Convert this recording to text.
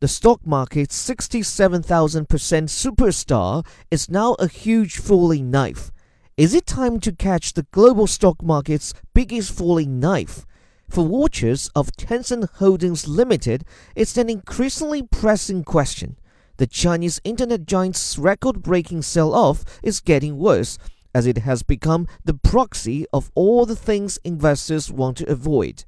The stock market's 67,000% superstar is now a huge falling knife. Is it time to catch the global stock market's biggest falling knife? For watchers of Tencent Holdings Limited, it's an increasingly pressing question. The Chinese internet giant's record breaking sell off is getting worse as it has become the proxy of all the things investors want to avoid.